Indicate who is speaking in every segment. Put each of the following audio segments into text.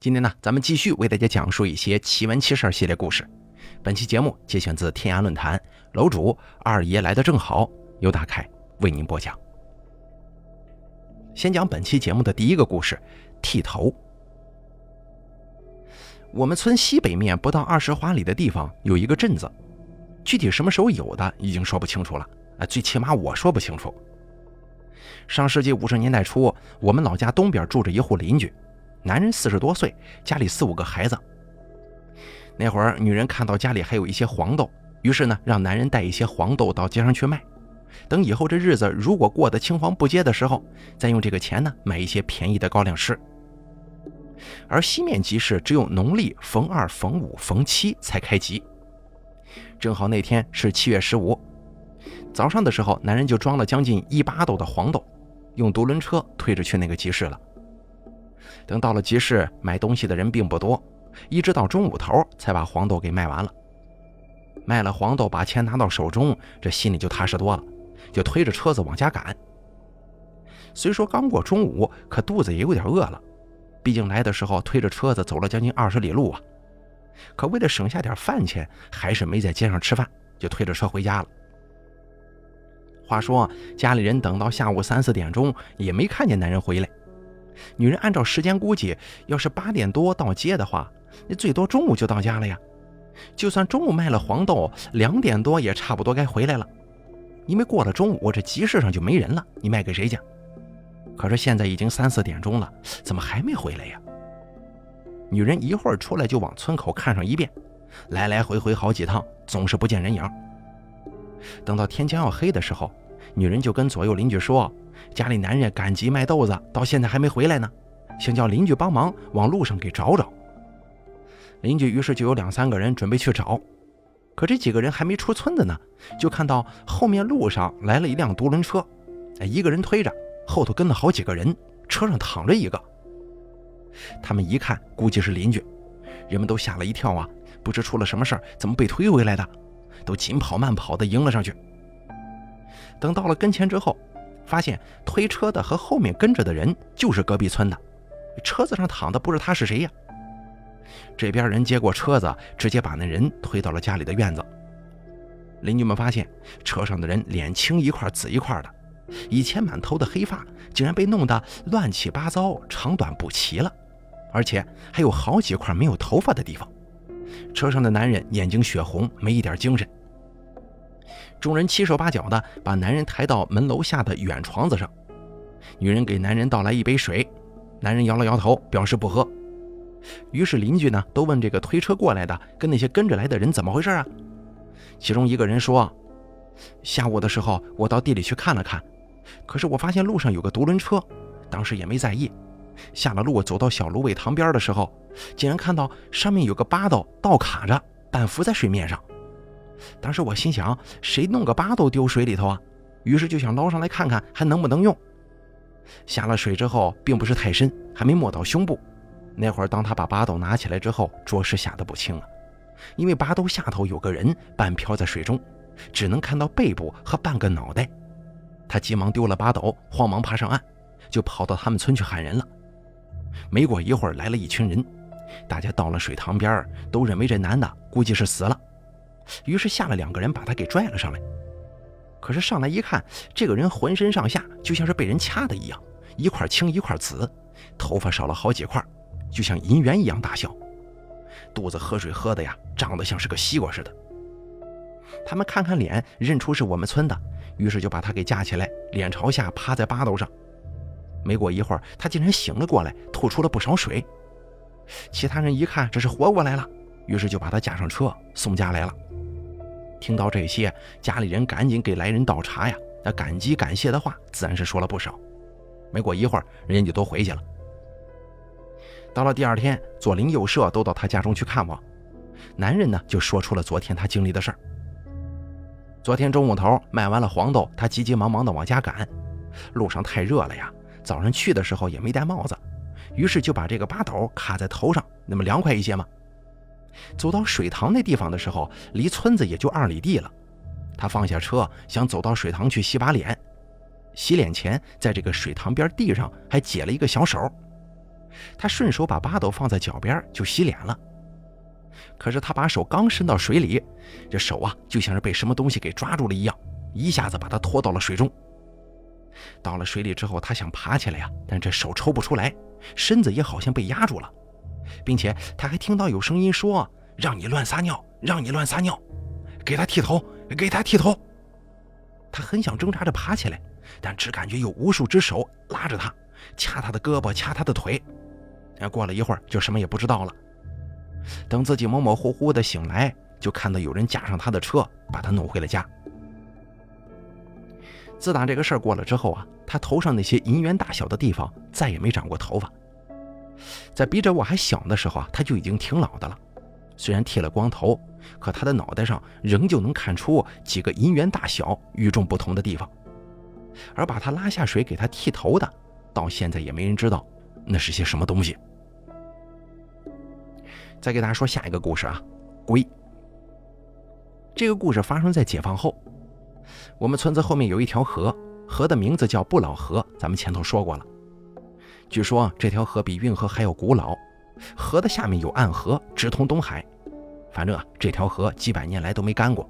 Speaker 1: 今天呢，咱们继续为大家讲述一些奇闻奇事系列故事。本期节目节选自天涯论坛，楼主二爷来的正好，由大凯为您播讲。先讲本期节目的第一个故事：剃头。我们村西北面不到二十华里的地方有一个镇子，具体什么时候有的已经说不清楚了。啊，最起码我说不清楚。上世纪五十年代初，我们老家东边住着一户邻居。男人四十多岁，家里四五个孩子。那会儿，女人看到家里还有一些黄豆，于是呢，让男人带一些黄豆到街上去卖。等以后这日子如果过得青黄不接的时候，再用这个钱呢买一些便宜的高粱吃。而西面集市只有农历逢二、逢五、逢七才开集。正好那天是七月十五，早上的时候，男人就装了将近一八斗的黄豆，用独轮车推着去那个集市了。等到了集市，买东西的人并不多，一直到中午头才把黄豆给卖完了。卖了黄豆，把钱拿到手中，这心里就踏实多了，就推着车子往家赶。虽说刚过中午，可肚子也有点饿了，毕竟来的时候推着车子走了将近二十里路啊。可为了省下点饭钱，还是没在街上吃饭，就推着车回家了。话说家里人等到下午三四点钟，也没看见男人回来。女人按照时间估计，要是八点多到街的话，那最多中午就到家了呀。就算中午卖了黄豆，两点多也差不多该回来了。因为过了中午，这集市上就没人了，你卖给谁去？可是现在已经三四点钟了，怎么还没回来呀？女人一会儿出来就往村口看上一遍，来来回回好几趟，总是不见人影。等到天将要黑的时候，女人就跟左右邻居说。家里男人赶集卖豆子，到现在还没回来呢，想叫邻居帮忙往路上给找找。邻居于是就有两三个人准备去找，可这几个人还没出村子呢，就看到后面路上来了一辆独轮车，哎，一个人推着，后头跟了好几个人，车上躺着一个。他们一看，估计是邻居，人们都吓了一跳啊，不知出了什么事儿，怎么被推回来的，都紧跑慢跑的迎了上去。等到了跟前之后。发现推车的和后面跟着的人就是隔壁村的，车子上躺的不是他是谁呀？这边人接过车子，直接把那人推到了家里的院子。邻居们发现车上的人脸青一块紫一块的，以前满头的黑发竟然被弄得乱七八糟、长短不齐了，而且还有好几块没有头发的地方。车上的男人眼睛血红，没一点精神。众人七手八脚的把男人抬到门楼下的远床子上，女人给男人倒来一杯水，男人摇了摇头，表示不喝。于是邻居呢都问这个推车过来的跟那些跟着来的人怎么回事啊？其中一个人说：“下午的时候我到地里去看了看，可是我发现路上有个独轮车，当时也没在意。下了路走到小芦苇塘边的时候，竟然看到上面有个八斗倒卡着，半浮在水面上。”当时我心想，谁弄个八斗丢水里头啊？于是就想捞上来看看还能不能用。下了水之后，并不是太深，还没没到胸部。那会儿，当他把八斗拿起来之后，着实吓得不轻啊！因为八斗下头有个人半漂在水中，只能看到背部和半个脑袋。他急忙丢了八斗，慌忙爬上岸，就跑到他们村去喊人了。没过一会儿，来了一群人，大家到了水塘边，都认为这男的估计是死了。于是下了两个人，把他给拽了上来。可是上来一看，这个人浑身上下就像是被人掐的一样，一块青一块紫，头发少了好几块，就像银元一样大小，肚子喝水喝的呀，长得像是个西瓜似的。他们看看脸，认出是我们村的，于是就把他给架起来，脸朝下趴在八斗上。没过一会儿，他竟然醒了过来，吐出了不少水。其他人一看这是活过来了，于是就把他架上车送家来了。听到这些，家里人赶紧给来人倒茶呀，那感激感谢的话自然是说了不少。没过一会儿，人家就都回去了。到了第二天，左邻右舍都到他家中去看望，男人呢就说出了昨天他经历的事儿。昨天中午头卖完了黄豆，他急急忙忙的往家赶，路上太热了呀，早上去的时候也没戴帽子，于是就把这个八斗卡在头上，那么凉快一些嘛。走到水塘那地方的时候，离村子也就二里地了。他放下车，想走到水塘去洗把脸。洗脸前，在这个水塘边地上还解了一个小手。他顺手把八斗放在脚边就洗脸了。可是他把手刚伸到水里，这手啊就像是被什么东西给抓住了一样，一下子把他拖到了水中。到了水里之后，他想爬起来呀，但这手抽不出来，身子也好像被压住了，并且他还听到有声音说：“让你乱撒尿，让你乱撒尿，给他剃头，给他剃头。”他很想挣扎着爬起来，但只感觉有无数只手拉着他，掐他的胳膊，掐他的腿。过了一会儿，就什么也不知道了。等自己模模糊糊的醒来，就看到有人架上他的车，把他弄回了家。自打这个事儿过了之后啊，他头上那些银元大小的地方再也没长过头发。在比着我还小的时候啊，他就已经挺老的了。虽然剃了光头，可他的脑袋上仍旧能看出几个银元大小、与众不同的地方。而把他拉下水给他剃头的，到现在也没人知道那是些什么东西。再给大家说下一个故事啊，龟。这个故事发生在解放后。我们村子后面有一条河，河的名字叫不老河，咱们前头说过了。据说这条河比运河还要古老，河的下面有暗河，直通东海。反正啊，这条河几百年来都没干过。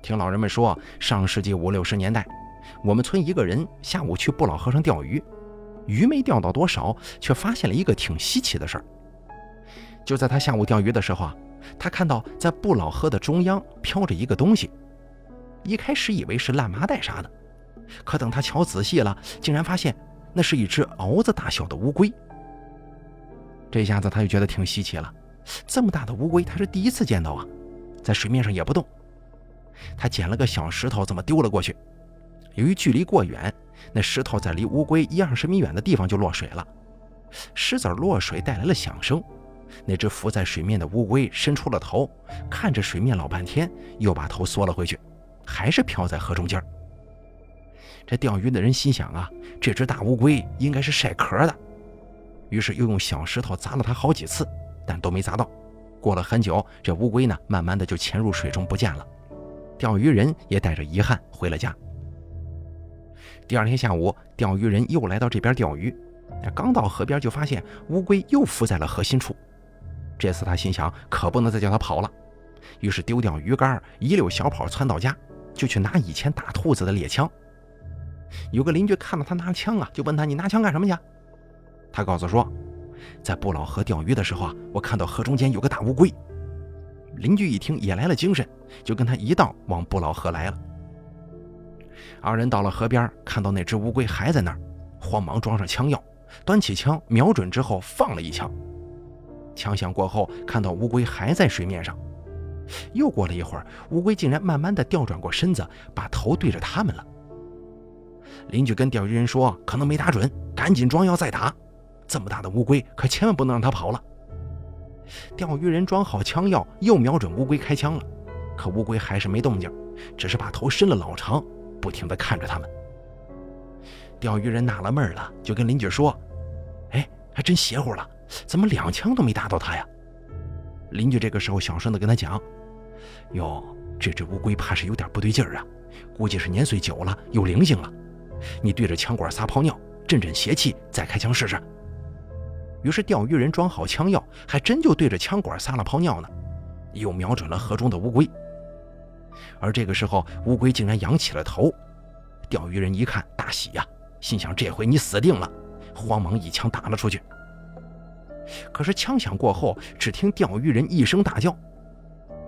Speaker 1: 听老人们说，上世纪五六十年代，我们村一个人下午去不老河上钓鱼，鱼没钓到多少，却发现了一个挺稀奇的事儿。就在他下午钓鱼的时候啊，他看到在不老河的中央飘着一个东西。一开始以为是烂麻袋啥的，可等他瞧仔细了，竟然发现那是一只獒子大小的乌龟。这下子他就觉得挺稀奇了，这么大的乌龟他是第一次见到啊，在水面上也不动。他捡了个小石头，这么丢了过去。由于距离过远，那石头在离乌龟一二十米远的地方就落水了。石子落水带来了响声，那只浮在水面的乌龟伸出了头，看着水面老半天，又把头缩了回去。还是漂在河中间儿这钓鱼的人心想啊，这只大乌龟应该是晒壳的，于是又用小石头砸了它好几次，但都没砸到。过了很久，这乌龟呢，慢慢的就潜入水中不见了。钓鱼人也带着遗憾回了家。第二天下午，钓鱼人又来到这边钓鱼，刚到河边就发现乌龟又浮在了河心处。这次他心想，可不能再叫它跑了，于是丢掉鱼竿，一溜小跑窜到家。就去拿以前打兔子的猎枪。有个邻居看到他拿枪啊，就问他：“你拿枪干什么去？”他告诉说：“在不老河钓鱼的时候啊，我看到河中间有个大乌龟。”邻居一听也来了精神，就跟他一道往不老河来了。二人到了河边，看到那只乌龟还在那儿，慌忙装上枪药，端起枪瞄准之后放了一枪。枪响过后，看到乌龟还在水面上。又过了一会儿，乌龟竟然慢慢的调转过身子，把头对着他们了。邻居跟钓鱼人说：“可能没打准，赶紧装药再打。这么大的乌龟，可千万不能让它跑了。”钓鱼人装好枪药，又瞄准乌龟开枪了，可乌龟还是没动静，只是把头伸了老长，不停的看着他们。钓鱼人纳了闷了，就跟邻居说：“哎，还真邪乎了，怎么两枪都没打到他呀？”邻居这个时候小声的跟他讲。哟，这只乌龟怕是有点不对劲儿啊，估计是年岁久了有灵性了。你对着枪管撒泡尿，镇镇邪气，再开枪试试。于是钓鱼人装好枪药，还真就对着枪管撒了泡尿呢，又瞄准了河中的乌龟。而这个时候，乌龟竟然仰起了头。钓鱼人一看，大喜呀，心想这回你死定了，慌忙一枪打了出去。可是枪响过后，只听钓鱼人一声大叫。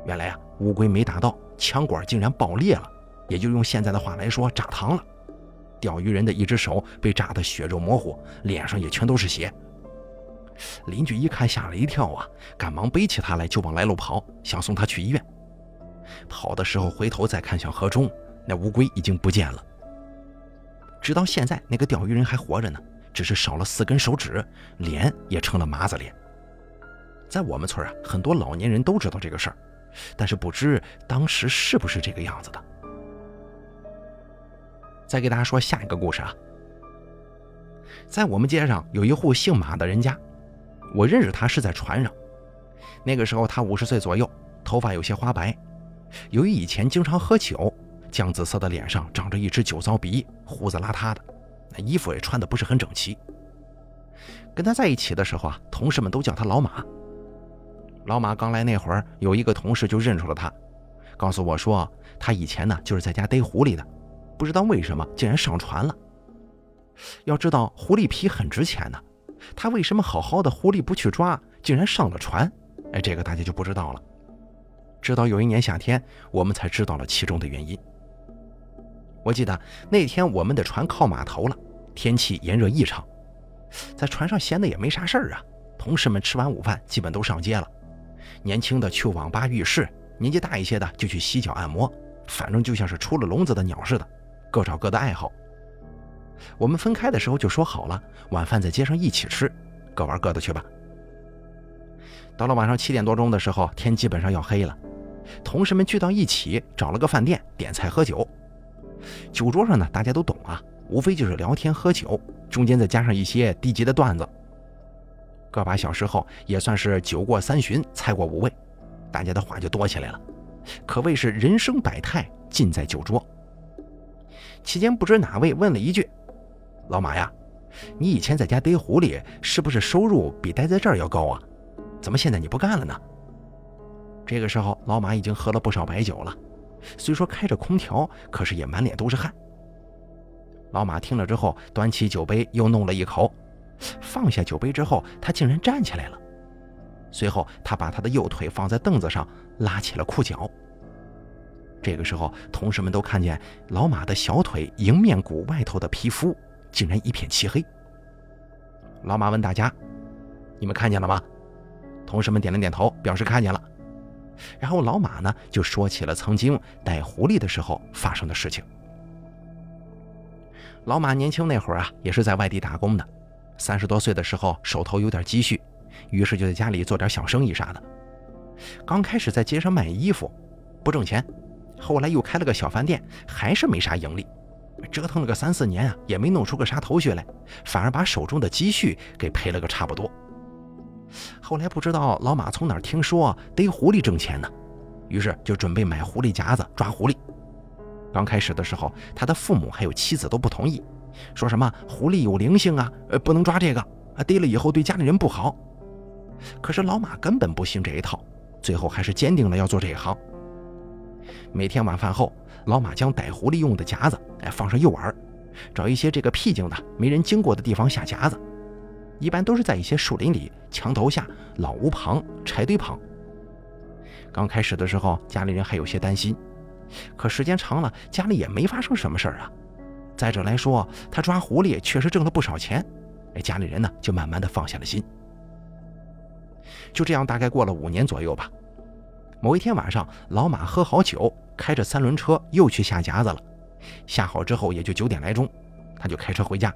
Speaker 1: 原来啊，乌龟没打到，枪管竟然爆裂了，也就用现在的话来说，炸膛了。钓鱼人的一只手被炸得血肉模糊，脸上也全都是血。邻居一看，吓了一跳啊，赶忙背起他来就往来路跑，想送他去医院。跑的时候回头再看向河中，那乌龟已经不见了。直到现在，那个钓鱼人还活着呢，只是少了四根手指，脸也成了麻子脸。在我们村啊，很多老年人都知道这个事儿。但是不知当时是不是这个样子的。再给大家说下一个故事啊，在我们街上有一户姓马的人家，我认识他是在船上。那个时候他五十岁左右，头发有些花白。由于以前经常喝酒，酱紫色的脸上长着一只酒糟鼻，胡子邋遢的，那衣服也穿的不是很整齐。跟他在一起的时候啊，同事们都叫他老马。老马刚来那会儿，有一个同事就认出了他，告诉我说他以前呢就是在家逮狐狸的，不知道为什么竟然上船了。要知道狐狸皮很值钱呢，他为什么好好的狐狸不去抓，竟然上了船？哎，这个大家就不知道了。直到有一年夏天，我们才知道了其中的原因。我记得那天我们的船靠码头了，天气炎热异常，在船上闲的也没啥事儿啊。同事们吃完午饭，基本都上街了。年轻的去网吧、浴室，年纪大一些的就去洗脚按摩，反正就像是出了笼子的鸟似的，各找各的爱好。我们分开的时候就说好了，晚饭在街上一起吃，各玩各的去吧。到了晚上七点多钟的时候，天基本上要黑了，同事们聚到一起，找了个饭店点菜喝酒。酒桌上呢，大家都懂啊，无非就是聊天喝酒，中间再加上一些低级的段子。个把小时后也算是酒过三巡，菜过五味，大家的话就多起来了，可谓是人生百态尽在酒桌。期间不知哪位问了一句：“老马呀，你以前在家逮狐狸，是不是收入比待在这儿要高啊？怎么现在你不干了呢？”这个时候，老马已经喝了不少白酒了，虽说开着空调，可是也满脸都是汗。老马听了之后，端起酒杯又弄了一口。放下酒杯之后，他竟然站起来了。随后，他把他的右腿放在凳子上，拉起了裤脚。这个时候，同事们都看见老马的小腿迎面骨外头的皮肤竟然一片漆黑。老马问大家：“你们看见了吗？”同事们点了点头，表示看见了。然后老马呢，就说起了曾经逮狐狸的时候发生的事情。老马年轻那会儿啊，也是在外地打工的。三十多岁的时候，手头有点积蓄，于是就在家里做点小生意啥的。刚开始在街上卖衣服，不挣钱，后来又开了个小饭店，还是没啥盈利。折腾了个三四年啊，也没弄出个啥头绪来，反而把手中的积蓄给赔了个差不多。后来不知道老马从哪儿听说逮狐狸挣钱呢，于是就准备买狐狸夹子抓狐狸。刚开始的时候，他的父母还有妻子都不同意。说什么狐狸有灵性啊？呃，不能抓这个啊，逮了以后对家里人不好。可是老马根本不信这一套，最后还是坚定了要做这一行。每天晚饭后，老马将逮狐狸用的夹子哎放上诱饵，找一些这个僻静的、没人经过的地方下夹子，一般都是在一些树林里、墙头下、老屋旁、柴堆旁。刚开始的时候，家里人还有些担心，可时间长了，家里也没发生什么事儿啊。再者来说，他抓狐狸确实挣了不少钱，哎，家里人呢就慢慢的放下了心。就这样，大概过了五年左右吧。某一天晚上，老马喝好酒，开着三轮车又去下夹子了。下好之后，也就九点来钟，他就开车回家。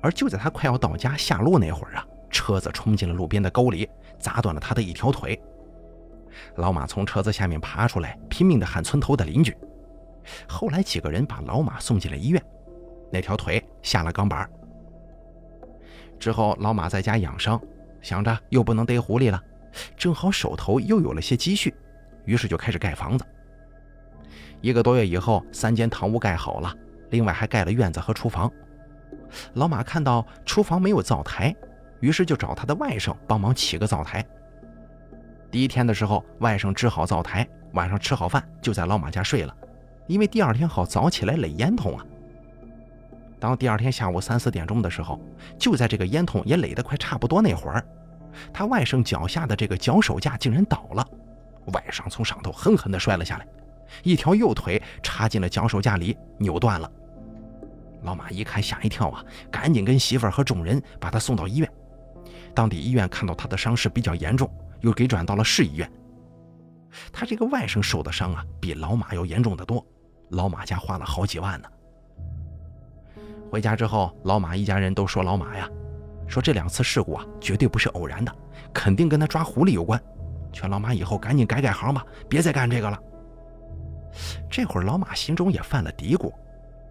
Speaker 1: 而就在他快要到家下路那会儿啊，车子冲进了路边的沟里，砸断了他的一条腿。老马从车子下面爬出来，拼命的喊村头的邻居。后来几个人把老马送进了医院，那条腿下了钢板。之后老马在家养伤，想着又不能逮狐狸了，正好手头又有了些积蓄，于是就开始盖房子。一个多月以后，三间堂屋盖好了，另外还盖了院子和厨房。老马看到厨房没有灶台，于是就找他的外甥帮忙起个灶台。第一天的时候，外甥支好灶台，晚上吃好饭就在老马家睡了。因为第二天好早起来垒烟囱啊。当第二天下午三四点钟的时候，就在这个烟囱也垒得快差不多那会儿，他外甥脚下的这个脚手架竟然倒了，外甥从上头狠狠地摔了下来，一条右腿插进了脚手架里，扭断了。老马一看吓一跳啊，赶紧跟媳妇儿和众人把他送到医院。当地医院看到他的伤势比较严重，又给转到了市医院。他这个外甥受的伤啊，比老马要严重的多。老马家花了好几万呢。回家之后，老马一家人都说老马呀，说这两次事故啊，绝对不是偶然的，肯定跟他抓狐狸有关。劝老马以后赶紧改改行吧，别再干这个了。这会儿老马心中也犯了嘀咕，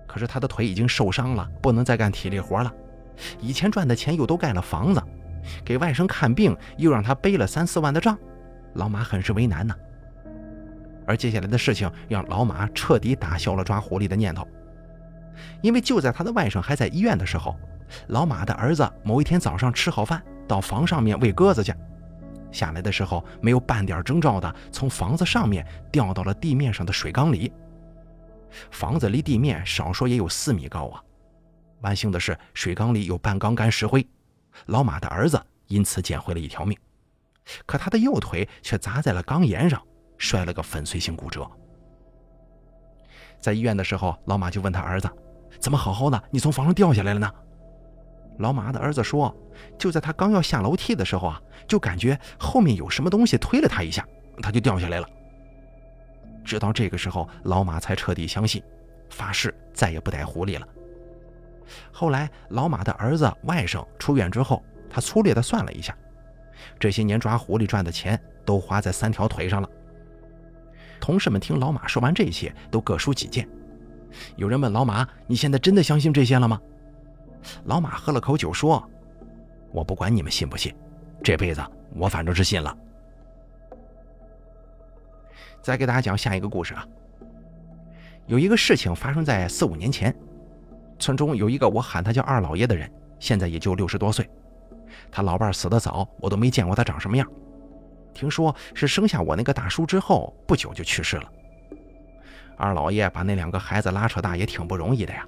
Speaker 1: 可是他的腿已经受伤了，不能再干体力活了。以前赚的钱又都盖了房子，给外甥看病又让他背了三四万的账，老马很是为难呢。而接下来的事情让老马彻底打消了抓狐狸的念头，因为就在他的外甥还在医院的时候，老马的儿子某一天早上吃好饭，到房上面喂鸽子去，下来的时候没有半点征兆的从房子上面掉到了地面上的水缸里。房子离地面少说也有四米高啊！万幸的是，水缸里有半缸干石灰，老马的儿子因此捡回了一条命。可他的右腿却砸在了缸沿上，摔了个粉碎性骨折。在医院的时候，老马就问他儿子：“怎么好好的，你从房上掉下来了呢？”老马的儿子说：“就在他刚要下楼梯的时候啊，就感觉后面有什么东西推了他一下，他就掉下来了。”直到这个时候，老马才彻底相信，发誓再也不逮狐狸了。后来，老马的儿子、外甥出院之后，他粗略地算了一下，这些年抓狐狸赚的钱都花在三条腿上了。同事们听老马说完这些，都各抒己见。有人问老马：“你现在真的相信这些了吗？”老马喝了口酒说：“我不管你们信不信，这辈子我反正是信了。”再给大家讲下一个故事啊。有一个事情发生在四五年前，村中有一个我喊他叫二老爷的人，现在也就六十多岁。他老伴死得早，我都没见过他长什么样。听说是生下我那个大叔之后不久就去世了。二老爷把那两个孩子拉扯大也挺不容易的呀。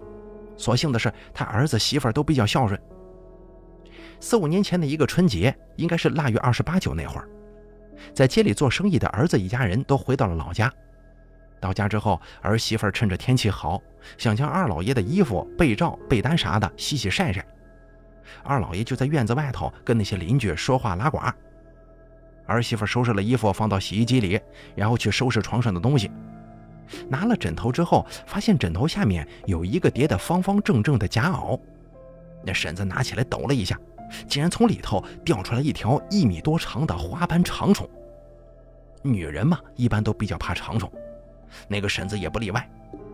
Speaker 1: 所幸的是他儿子媳妇都比较孝顺。四五年前的一个春节，应该是腊月二十八九那会儿。在街里做生意的儿子一家人都回到了老家。到家之后，儿媳妇趁着天气好，想将二老爷的衣服、被罩、被单啥的洗洗晒晒。二老爷就在院子外头跟那些邻居说话拉呱。儿媳妇收拾了衣服放到洗衣机里，然后去收拾床上的东西。拿了枕头之后，发现枕头下面有一个叠得方方正正的夹袄。那婶子拿起来抖了一下。竟然从里头掉出来一条一米多长的花斑长虫。女人嘛，一般都比较怕长虫，那个婶子也不例外。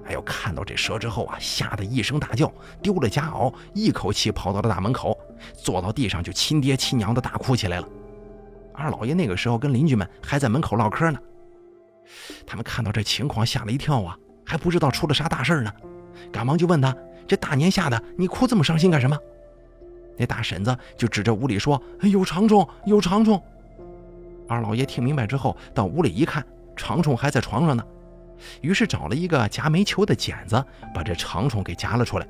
Speaker 1: 哎呦，看到这蛇之后啊，吓得一声大叫，丢了夹袄，一口气跑到了大门口，坐到地上就亲爹亲娘的大哭起来了。二老爷那个时候跟邻居们还在门口唠嗑呢，他们看到这情况吓了一跳啊，还不知道出了啥大事呢，赶忙就问他：这大年下的，你哭这么伤心干什么？那大婶子就指着屋里说：“有长虫，有长虫。”二老爷听明白之后，到屋里一看，长虫还在床上呢，于是找了一个夹煤球的剪子，把这长虫给夹了出来。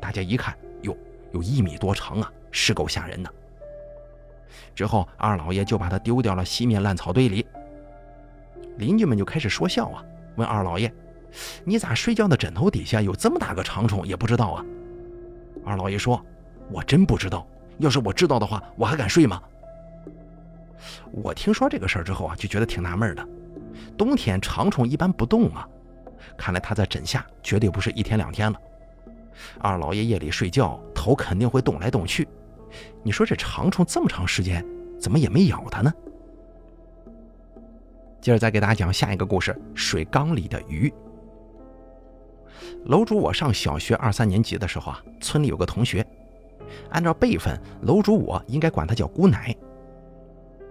Speaker 1: 大家一看，哟，有一米多长啊，是够吓人的。之后，二老爷就把它丢掉了西面烂草堆里。邻居们就开始说笑啊，问二老爷：“你咋睡觉的枕头底下有这么大个长虫也不知道啊？”二老爷说。我真不知道，要是我知道的话，我还敢睡吗？我听说这个事儿之后啊，就觉得挺纳闷的。冬天长虫一般不动啊，看来它在枕下绝对不是一天两天了。二老爷夜里睡觉头肯定会动来动去，你说这长虫这么长时间怎么也没咬它呢？接着再给大家讲下一个故事：水缸里的鱼。楼主，我上小学二三年级的时候啊，村里有个同学。按照辈分，楼主我应该管他叫姑奶。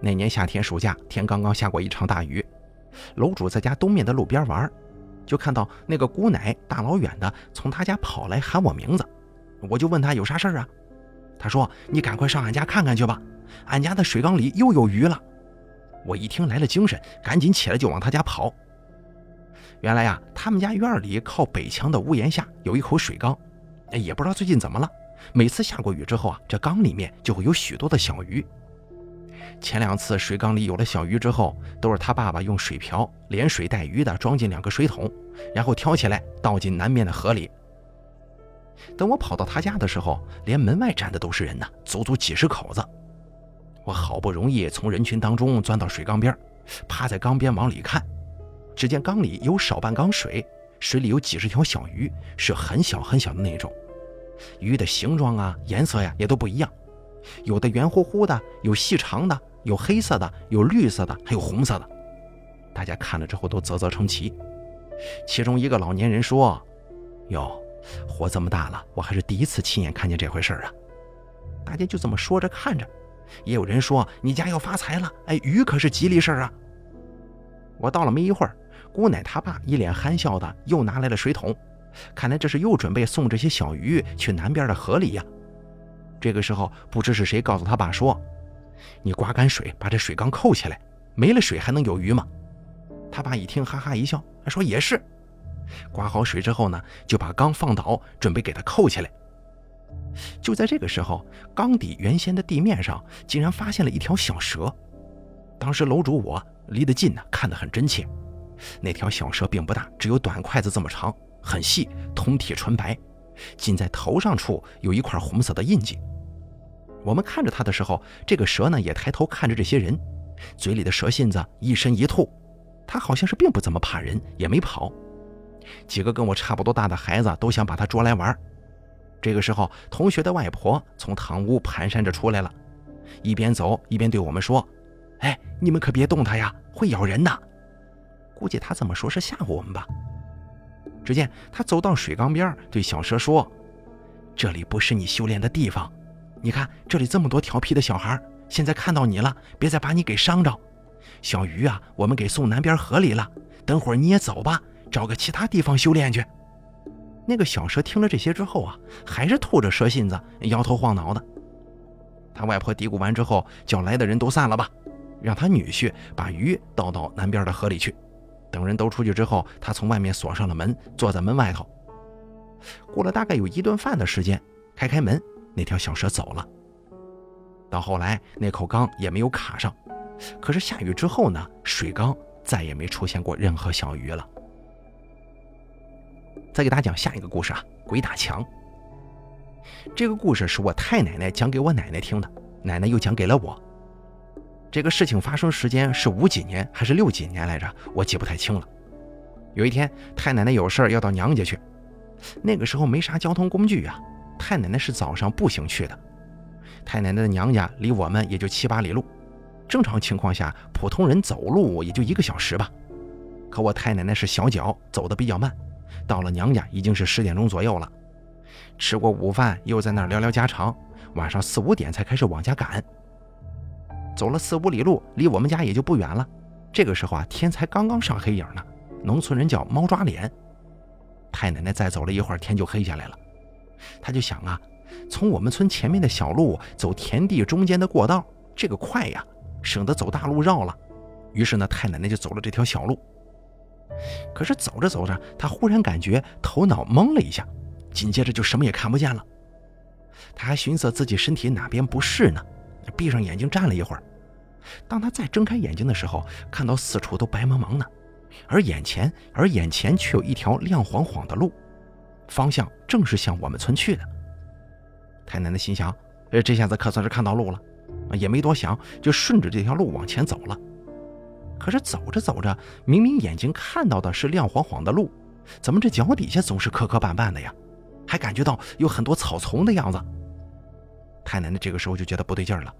Speaker 1: 那年夏天暑假，天刚刚下过一场大雨，楼主在家东面的路边玩，就看到那个姑奶大老远的从他家跑来喊我名字，我就问他有啥事儿啊？他说：“你赶快上俺家看看去吧，俺家的水缸里又有鱼了。”我一听来了精神，赶紧起来就往他家跑。原来呀，他们家院里靠北墙的屋檐下有一口水缸，也不知道最近怎么了。每次下过雨之后啊，这缸里面就会有许多的小鱼。前两次水缸里有了小鱼之后，都是他爸爸用水瓢连水带鱼的装进两个水桶，然后挑起来倒进南面的河里。等我跑到他家的时候，连门外站的都是人呢，足足几十口子。我好不容易从人群当中钻到水缸边，趴在缸边往里看，只见缸里有少半缸水，水里有几十条小鱼，是很小很小的那种。鱼的形状啊、颜色呀也都不一样，有的圆乎乎的，有细长的，有黑色的，有绿色的，还有红色的。大家看了之后都啧啧称奇。其中一个老年人说：“哟，活这么大了，我还是第一次亲眼看见这回事啊！”大家就这么说着看着，也有人说：“你家要发财了，哎，鱼可是吉利事啊！”我到了没一会儿，姑奶他爸一脸憨笑的又拿来了水桶。看来这是又准备送这些小鱼去南边的河里呀，这个时候，不知是谁告诉他爸说：“你刮干水，把这水缸扣起来，没了水还能有鱼吗？”他爸一听，哈哈一笑，说：“也是。”刮好水之后呢，就把缸放倒，准备给它扣起来。就在这个时候，缸底原先的地面上竟然发现了一条小蛇。当时楼主我离得近呢，看得很真切。那条小蛇并不大，只有短筷子这么长，很细，通体纯白，仅在头上处有一块红色的印记。我们看着它的时候，这个蛇呢也抬头看着这些人，嘴里的蛇信子一伸一吐，它好像是并不怎么怕人，也没跑。几个跟我差不多大的孩子都想把它捉来玩。这个时候，同学的外婆从堂屋蹒跚着出来了，一边走一边对我们说：“哎，你们可别动它呀，会咬人的。”估计他这么说是吓唬我们吧。只见他走到水缸边，对小蛇说：“这里不是你修炼的地方，你看这里这么多调皮的小孩，现在看到你了，别再把你给伤着。小鱼啊，我们给送南边河里了，等会儿你也走吧。”找个其他地方修炼去。那个小蛇听了这些之后啊，还是吐着蛇信子，摇头晃脑的。他外婆嘀咕完之后，叫来的人都散了吧，让他女婿把鱼倒到南边的河里去。等人都出去之后，他从外面锁上了门，坐在门外头。过了大概有一顿饭的时间，开开门，那条小蛇走了。到后来，那口缸也没有卡上。可是下雨之后呢，水缸再也没出现过任何小鱼了。再给大家讲下一个故事啊，鬼打墙。这个故事是我太奶奶讲给我奶奶听的，奶奶又讲给了我。这个事情发生时间是五几年还是六几年来着？我记不太清了。有一天，太奶奶有事要到娘家去，那个时候没啥交通工具啊，太奶奶是早上步行去的。太奶奶的娘家离我们也就七八里路，正常情况下，普通人走路也就一个小时吧。可我太奶奶是小脚，走得比较慢。到了娘家已经是十点钟左右了，吃过午饭又在那儿聊聊家常，晚上四五点才开始往家赶。走了四五里路，离我们家也就不远了。这个时候啊，天才刚刚上黑影呢，农村人叫猫抓脸。太奶奶再走了一会儿，天就黑下来了。他就想啊，从我们村前面的小路走田地中间的过道，这个快呀，省得走大路绕了。于是呢，太奶奶就走了这条小路。可是走着走着，他忽然感觉头脑懵了一下，紧接着就什么也看不见了。他还寻思自己身体哪边不适呢，闭上眼睛站了一会儿。当他再睁开眼睛的时候，看到四处都白茫茫的，而眼前而眼前却有一条亮晃晃的路，方向正是向我们村去的。太奶奶心想：呃，这下子可算是看到路了，也没多想，就顺着这条路往前走了。可是走着走着，明明眼睛看到的是亮晃晃的路，怎么这脚底下总是磕磕绊绊的呀？还感觉到有很多草丛的样子。太奶奶这个时候就觉得不对劲了，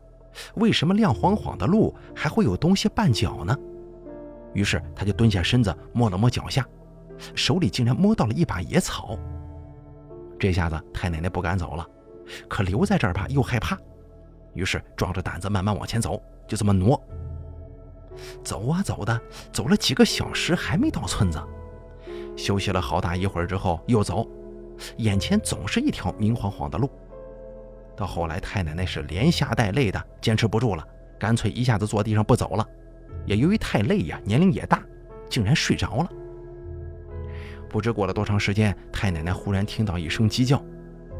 Speaker 1: 为什么亮晃晃的路还会有东西绊脚呢？于是她就蹲下身子摸了摸脚下，手里竟然摸到了一把野草。这下子太奶奶不敢走了，可留在这儿吧又害怕，于是壮着胆子慢慢往前走，就这么挪。走啊走的，走了几个小时还没到村子。休息了好大一会儿之后，又走，眼前总是一条明晃晃的路。到后来，太奶奶是连吓带累的，坚持不住了，干脆一下子坐地上不走了。也由于太累呀，年龄也大，竟然睡着了。不知过了多长时间，太奶奶忽然听到一声鸡叫，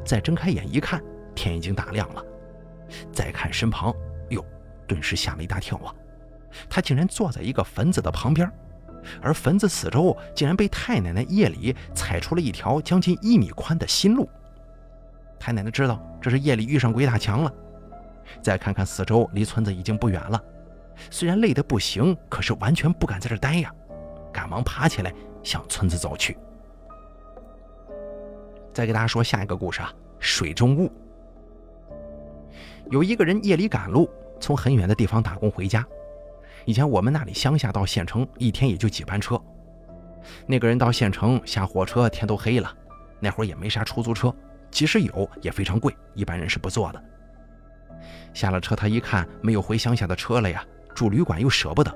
Speaker 1: 再睁开眼一看，天已经大亮了。再看身旁，哟，顿时吓了一大跳啊！他竟然坐在一个坟子的旁边，而坟子四周竟然被太奶奶夜里踩出了一条将近一米宽的新路。太奶奶知道这是夜里遇上鬼打墙了。再看看四周，离村子已经不远了。虽然累得不行，可是完全不敢在这待呀，赶忙爬起来向村子走去。再给大家说下一个故事啊，水中雾。有一个人夜里赶路，从很远的地方打工回家。以前我们那里乡下到县城一天也就几班车，那个人到县城下火车天都黑了，那会儿也没啥出租车，即使有也非常贵，一般人是不坐的。下了车，他一看没有回乡下的车了呀，住旅馆又舍不得，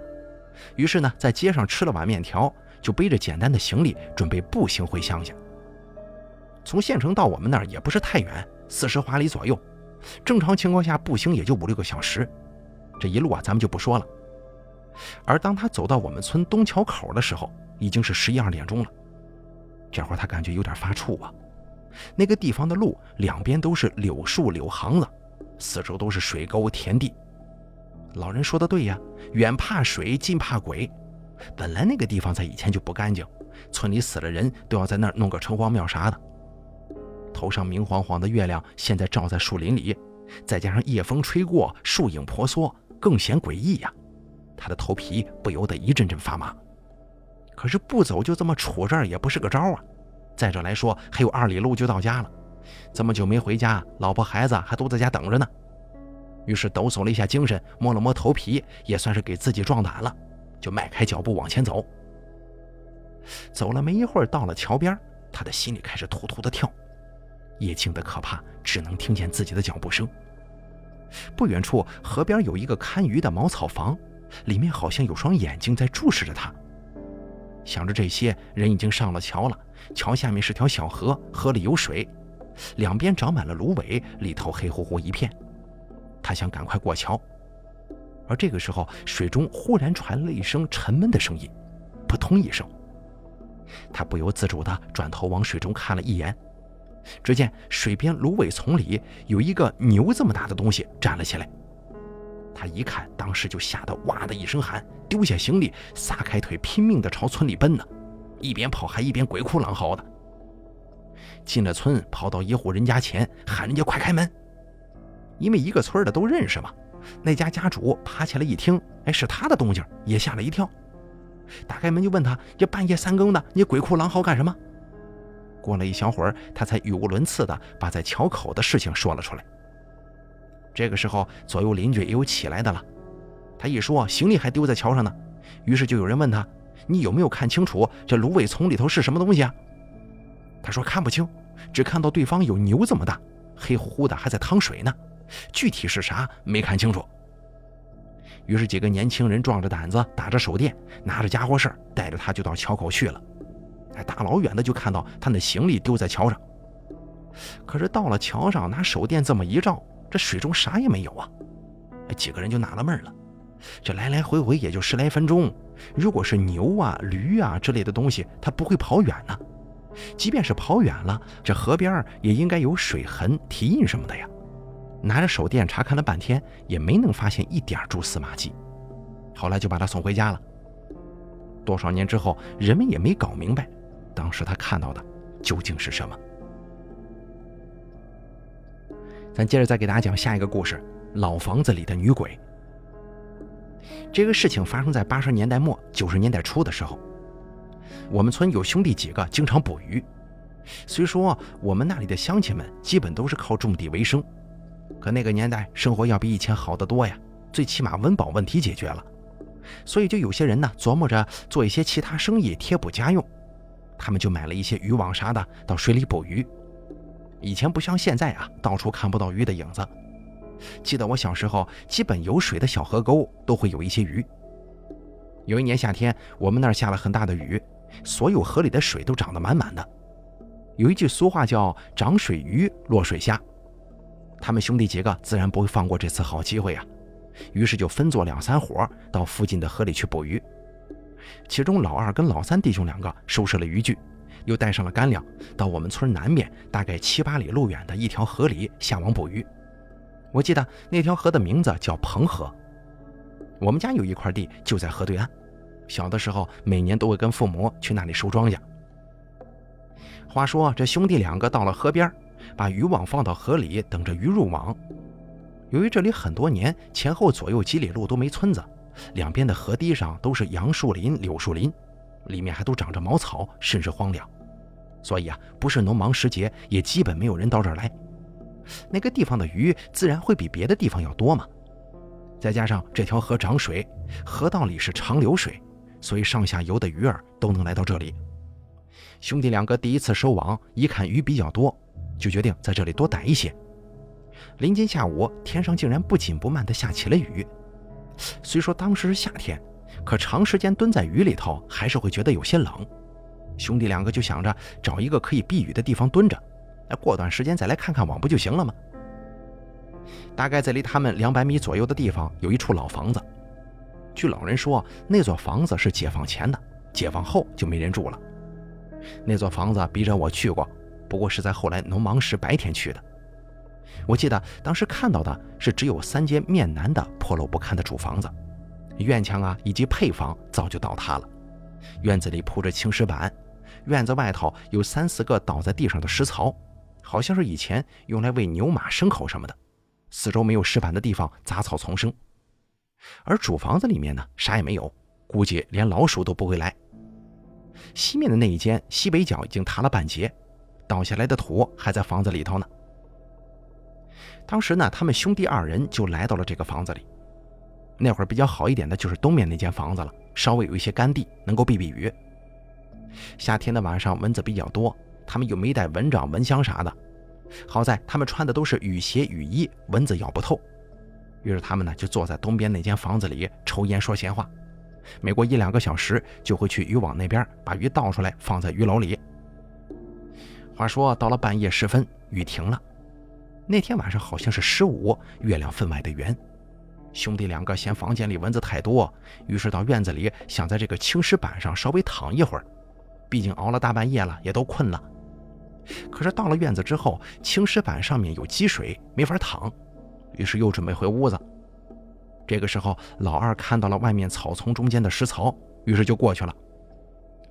Speaker 1: 于是呢，在街上吃了碗面条，就背着简单的行李准备步行回乡下。从县城到我们那儿也不是太远，四十华里左右，正常情况下步行也就五六个小时。这一路啊，咱们就不说了。而当他走到我们村东桥口的时候，已经是十一二点钟了。这会儿他感觉有点发怵啊。那个地方的路两边都是柳树柳行子，四周都是水沟田地。老人说的对呀，远怕水，近怕鬼。本来那个地方在以前就不干净，村里死了人都要在那儿弄个城隍庙啥的。头上明晃晃的月亮现在照在树林里，再加上夜风吹过，树影婆娑，更显诡异呀。他的头皮不由得一阵阵发麻。可是不走就这么杵这儿也不是个招啊。再者来说，还有二里路就到家了，这么久没回家，老婆孩子还都在家等着呢。于是抖擞了一下精神，摸了摸头皮，也算是给自己壮胆了，就迈开脚步往前走。走了没一会儿，到了桥边，他的心里开始突突的跳。夜静的可怕，只能听见自己的脚步声。不远处河边有一个看鱼的茅草房，里面好像有双眼睛在注视着他。想着这些，人已经上了桥了。桥下面是条小河，河里有水，两边长满了芦苇，里头黑乎乎一片。他想赶快过桥，而这个时候，水中忽然传来一声沉闷的声音，扑通一声。他不由自主地转头往水中看了一眼，只见水边芦苇丛里有一个牛这么大的东西站了起来。他一看，当时就吓得哇的一声喊，丢下行李，撒开腿，拼命地朝村里奔呢，一边跑还一边鬼哭狼嚎的。进了村，跑到一户人家前，喊人家快开门。因为一个村的都认识嘛，那家家主爬起来一听，哎，是他的动静，也吓了一跳。打开门就问他：“这半夜三更的，你鬼哭狼嚎干什么？”过了一小会儿，他才语无伦次的把在桥口的事情说了出来。这个时候，左右邻居也有起来的了。他一说行李还丢在桥上呢，于是就有人问他：“你有没有看清楚这芦苇丛里头是什么东西啊？”他说：“看不清，只看到对方有牛这么大，黑乎乎的，还在淌水呢。”具体是啥没看清楚，于是几个年轻人壮着胆子，打着手电，拿着家伙事儿带着他就到桥口去了。哎，大老远的就看到他那行李丢在桥上。可是到了桥上，拿手电这么一照，这水中啥也没有啊！几个人就纳了闷了，这来来回回也就十来分钟，如果是牛啊、驴啊之类的东西，它不会跑远呢。即便是跑远了，这河边也应该有水痕、蹄印什么的呀。拿着手电查看了半天，也没能发现一点蛛丝马迹。后来就把他送回家了。多少年之后，人们也没搞明白，当时他看到的究竟是什么。咱接着再给大家讲下一个故事：老房子里的女鬼。这个事情发生在八十年代末九十年代初的时候。我们村有兄弟几个经常捕鱼，虽说我们那里的乡亲们基本都是靠种地为生。可那个年代生活要比以前好得多呀，最起码温饱问题解决了，所以就有些人呢琢磨着做一些其他生意贴补家用，他们就买了一些渔网啥的到水里捕鱼。以前不像现在啊，到处看不到鱼的影子。记得我小时候，基本有水的小河沟都会有一些鱼。有一年夏天，我们那儿下了很大的雨，所有河里的水都涨得满满的。有一句俗话叫“涨水鱼，落水虾”。他们兄弟几个自然不会放过这次好机会啊，于是就分作两三伙，到附近的河里去捕鱼。其中老二跟老三弟兄两个收拾了渔具，又带上了干粮，到我们村南面大概七八里路远的一条河里下网捕鱼。我记得那条河的名字叫彭河。我们家有一块地就在河对岸，小的时候每年都会跟父母去那里收庄稼。话说这兄弟两个到了河边。把渔网放到河里，等着鱼入网。由于这里很多年前后左右几里路都没村子，两边的河堤上都是杨树林、柳树林，里面还都长着茅草，甚是荒凉。所以啊，不是农忙时节，也基本没有人到这儿来。那个地方的鱼自然会比别的地方要多嘛。再加上这条河涨水，河道里是长流水，所以上下游的鱼儿都能来到这里。兄弟两个第一次收网，一看鱼比较多。就决定在这里多逮一些。临近下午，天上竟然不紧不慢地下起了雨。虽说当时是夏天，可长时间蹲在雨里头，还是会觉得有些冷。兄弟两个就想着找一个可以避雨的地方蹲着，那过段时间再来看看网不就行了吗？大概在离他们两百米左右的地方有一处老房子。据老人说，那座房子是解放前的，解放后就没人住了。那座房子逼着我去过，不过是在后来农忙时白天去的。我记得当时看到的是只有三间面南的破落不堪的主房子，院墙啊以及配房早就倒塌了，院子里铺着青石板，院子外头有三四个倒在地上的石槽，好像是以前用来喂牛马牲口什么的。四周没有石板的地方杂草丛生，而主房子里面呢啥也没有，估计连老鼠都不会来。西面的那一间西北角已经塌了半截，倒下来的土还在房子里头呢。当时呢，他们兄弟二人就来到了这个房子里。那会儿比较好一点的就是东面那间房子了，稍微有一些干地，能够避避雨。夏天的晚上蚊子比较多，他们又没带蚊帐、蚊香啥的。好在他们穿的都是雨鞋、雨衣，蚊子咬不透。于是他们呢就坐在东边那间房子里抽烟说闲话。每过一两个小时，就会去渔网那边把鱼倒出来放在鱼篓里。话说到了半夜时分，雨停了。那天晚上好像是十五，月亮分外的圆。兄弟两个嫌房间里蚊子太多，于是到院子里想在这个青石板上稍微躺一会儿。毕竟熬了大半夜了，也都困了。可是到了院子之后，青石板上面有积水，没法躺。于是又准备回屋子。这个时候，老二看到了外面草丛中间的石槽，于是就过去了。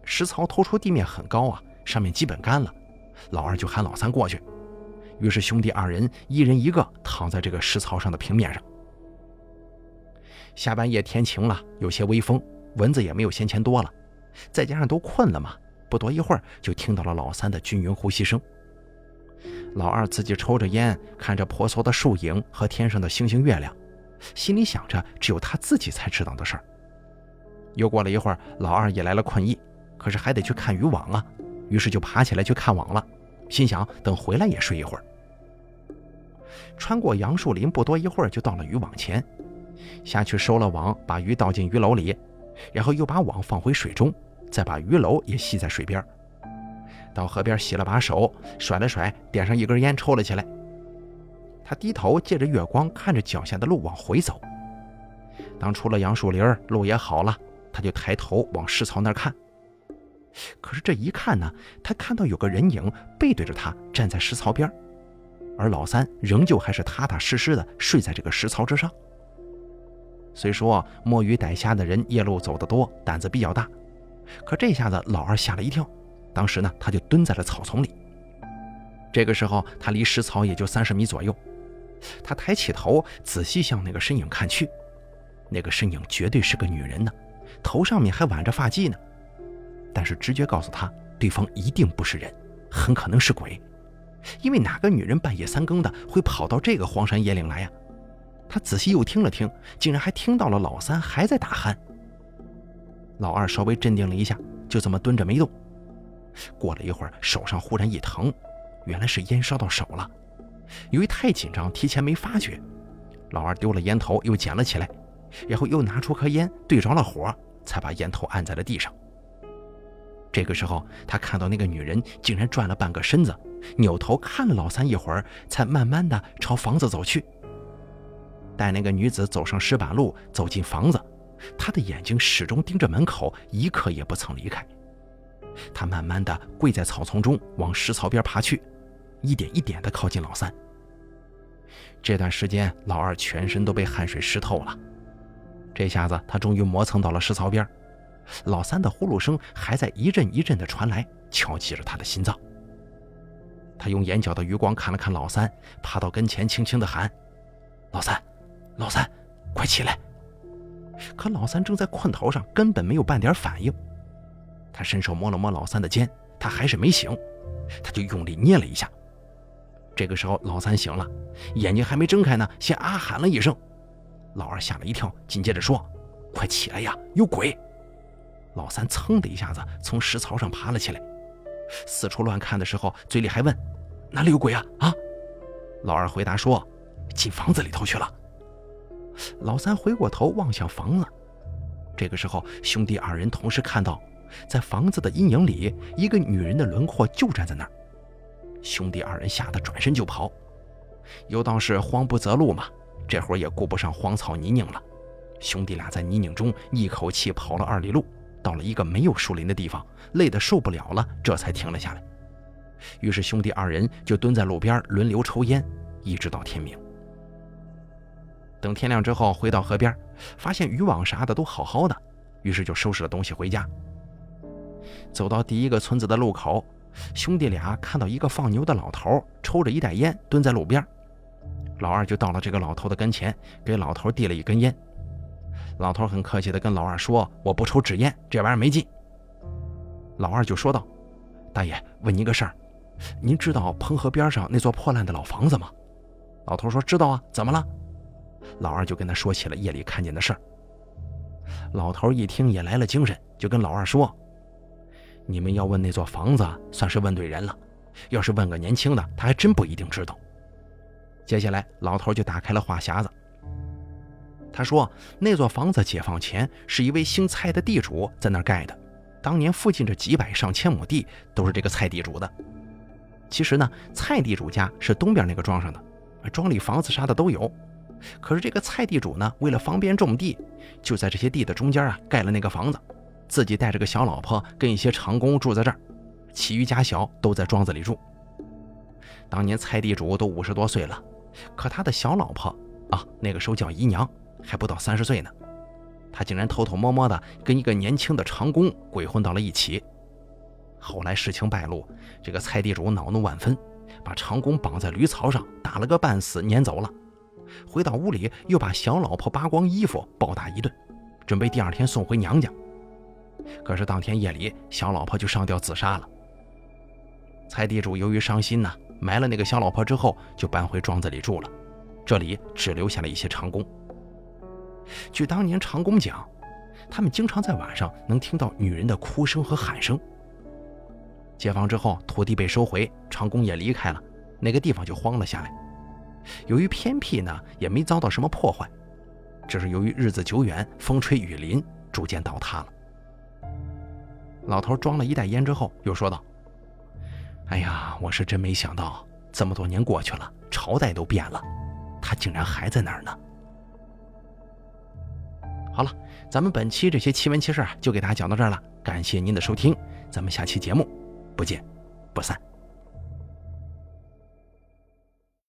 Speaker 1: 石槽突出地面很高啊，上面基本干了。老二就喊老三过去。于是兄弟二人一人一个躺在这个石槽上的平面上。下半夜天晴了，有些微风，蚊子也没有先前多了，再加上都困了嘛，不多一会儿就听到了老三的均匀呼吸声。老二自己抽着烟，看着婆娑的树影和天上的星星月亮，心里想着只有他自己才知道的事儿。又过了一会儿，老二也来了困意，可是还得去看渔网啊，于是就爬起来去看网了，心想等回来也睡一会儿。穿过杨树林，不多一会儿就到了渔网前，下去收了网，把鱼倒进鱼篓里，然后又把网放回水中，再把鱼篓也系在水边。到河边洗了把手，甩了甩，点上一根烟，抽了起来。他低头借着月光看着脚下的路往回走。当出了杨树林，路也好了，他就抬头往石槽那儿看。可是这一看呢，他看到有个人影背对着他站在石槽边。而老三仍旧还是踏踏实实的睡在这个石槽之上。虽说摸鱼逮虾的人夜路走得多，胆子比较大，可这下子老二吓了一跳。当时呢，他就蹲在了草丛里。这个时候，他离石槽也就三十米左右。他抬起头，仔细向那个身影看去。那个身影绝对是个女人呢，头上面还挽着发髻呢。但是直觉告诉他，对方一定不是人，很可能是鬼。因为哪个女人半夜三更的会跑到这个荒山野岭来呀？他仔细又听了听，竟然还听到了老三还在打鼾。老二稍微镇定了一下，就这么蹲着没动。过了一会儿，手上忽然一疼，原来是烟烧到手了。由于太紧张，提前没发觉，老二丢了烟头，又捡了起来，然后又拿出颗烟，对着了火，才把烟头按在了地上。这个时候，他看到那个女人竟然转了半个身子。扭头看了老三一会儿，才慢慢的朝房子走去。待那个女子走上石板路，走进房子，她的眼睛始终盯着门口，一刻也不曾离开。她慢慢的跪在草丛中，往石槽边爬去，一点一点的靠近老三。这段时间，老二全身都被汗水湿透了。这下子，他终于磨蹭到了石槽边，老三的呼噜声还在一阵一阵的传来，敲击着他的心脏。他用眼角的余光看了看老三，爬到跟前，轻轻地喊：“老三，老三，快起来！”可老三正在困头上，根本没有半点反应。他伸手摸了摸老三的肩，他还是没醒。他就用力捏了一下。这个时候，老三醒了，眼睛还没睁开呢，先啊喊了一声。老二吓了一跳，紧接着说：“快起来呀，有鬼！”老三噌的一下子从石槽上爬了起来。四处乱看的时候，嘴里还问：“哪里有鬼啊？”啊！老二回答说：“进房子里头去了。”老三回过头望向房子，这个时候，兄弟二人同时看到，在房子的阴影里，一个女人的轮廓就站在那儿。兄弟二人吓得转身就跑。有道是慌不择路嘛，这会儿也顾不上荒草泥泞了。兄弟俩在泥泞中一口气跑了二里路，到了一个没有树林的地方，累得受不了了，这才停了下来。于是兄弟二人就蹲在路边轮流抽烟，一直到天明。等天亮之后，回到河边，发现渔网啥的都好好的，于是就收拾了东西回家。走到第一个村子的路口，兄弟俩看到一个放牛的老头抽着一袋烟蹲在路边，老二就到了这个老头的跟前，给老头递了一根烟。老头很客气地跟老二说：“我不抽纸烟，这玩意儿没劲。”老二就说道：“大爷，问您个事儿，您知道彭河边上那座破烂的老房子吗？”老头说：“知道啊，怎么了？”老二就跟他说起了夜里看见的事儿。老头一听也来了精神，就跟老二说：“你们要问那座房子，算是问对人了。要是问个年轻的，他还真不一定知道。”接下来，老头就打开了话匣子。他说：“那座房子解放前是一位姓蔡的地主在那儿盖的，当年附近这几百上千亩地都是这个蔡地主的。其实呢，蔡地主家是东边那个庄上的，庄里房子啥的都有。”可是这个蔡地主呢，为了方便种地，就在这些地的中间啊盖了那个房子，自己带着个小老婆跟一些长工住在这儿，其余家小都在庄子里住。当年蔡地主都五十多岁了，可他的小老婆啊，那个时候叫姨娘，还不到三十岁呢，他竟然偷偷摸摸的跟一个年轻的长工鬼混到了一起。后来事情败露，这个蔡地主恼怒万分，把长工绑在驴槽上打了个半死，撵走了。回到屋里，又把小老婆扒光衣服暴打一顿，准备第二天送回娘家。可是当天夜里，小老婆就上吊自杀了。蔡地主由于伤心呢，埋了那个小老婆之后，就搬回庄子里住了。这里只留下了一些长工。据当年长工讲，他们经常在晚上能听到女人的哭声和喊声。解放之后，土地被收回，长工也离开了，那个地方就荒了下来。由于偏僻呢，也没遭到什么破坏，只是由于日子久远，风吹雨淋，逐渐倒塌了。老头装了一袋烟之后，又说道：“哎呀，我是真没想到，这么多年过去了，朝代都变了，他竟然还在那儿呢。”好了，咱们本期这些奇闻奇事就给大家讲到这儿了，感谢您的收听，咱们下期节目不见不散。